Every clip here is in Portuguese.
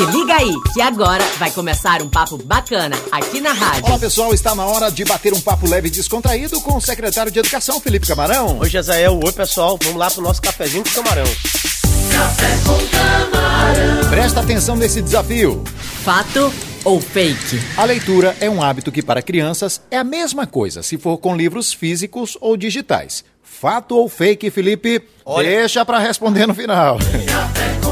Se liga aí, que agora vai começar um papo bacana aqui na rádio. Olá pessoal, está na hora de bater um papo leve e descontraído com o secretário de Educação, Felipe Camarão. Oi, Jazael. Oi, pessoal. Vamos lá pro nosso cafezinho com camarão. Café com camarão. Presta atenção nesse desafio. Fato ou fake? A leitura é um hábito que para crianças é a mesma coisa, se for com livros físicos ou digitais. Fato ou fake, Felipe? Olha- Deixa para responder no final. Café com.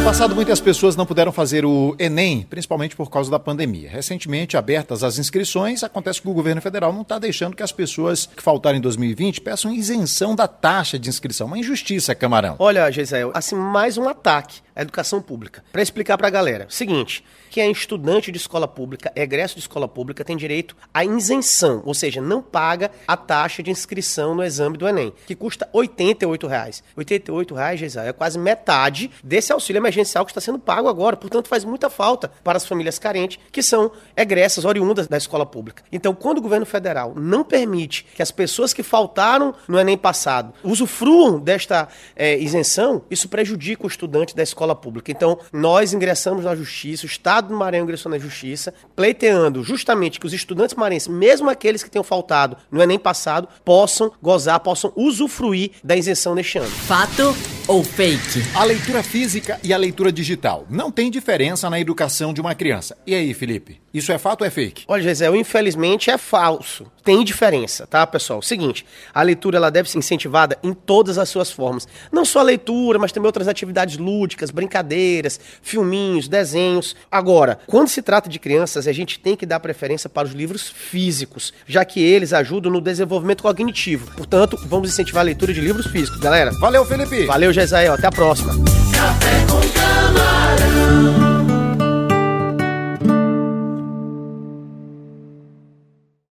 Ano passado, muitas pessoas não puderam fazer o Enem, principalmente por causa da pandemia. Recentemente, abertas as inscrições, acontece que o governo federal não está deixando que as pessoas que faltaram em 2020 peçam isenção da taxa de inscrição. Uma injustiça, Camarão. Olha, Gisele, assim, mais um ataque à educação pública. Para explicar pra galera. Seguinte, quem é estudante de escola pública, egresso de escola pública, tem direito à isenção, ou seja, não paga a taxa de inscrição no exame do Enem, que custa 88 reais. 88 reais, Gisele, é quase metade desse auxílio emergencial que está sendo pago agora. Portanto, faz muita falta para as famílias carentes que são egressas, oriundas da escola pública. Então, quando o governo federal não permite que as pessoas que faltaram no Enem passado usufruam desta eh, isenção, isso prejudica o estudante da escola pública. Então, nós ingressamos na justiça, o Estado do Maranhão ingressou na justiça, pleiteando justamente que os estudantes maranhenses, mesmo aqueles que tenham faltado no Enem passado, possam gozar, possam usufruir da isenção neste ano. Fato ou fake? A leitura física e a leitura digital. Não tem diferença na educação de uma criança. E aí, Felipe? Isso é fato ou é fake? Olha, Gisele, infelizmente é falso. Tem diferença, tá, pessoal? Seguinte, a leitura ela deve ser incentivada em todas as suas formas. Não só a leitura, mas também outras atividades lúdicas, brincadeiras, filminhos, desenhos. Agora, quando se trata de crianças, a gente tem que dar preferência para os livros físicos, já que eles ajudam no desenvolvimento cognitivo. Portanto, vamos incentivar a leitura de livros físicos, galera. Valeu, Felipe! Valeu, Gisele. Aí, ó, Até a próxima. Café com camarão.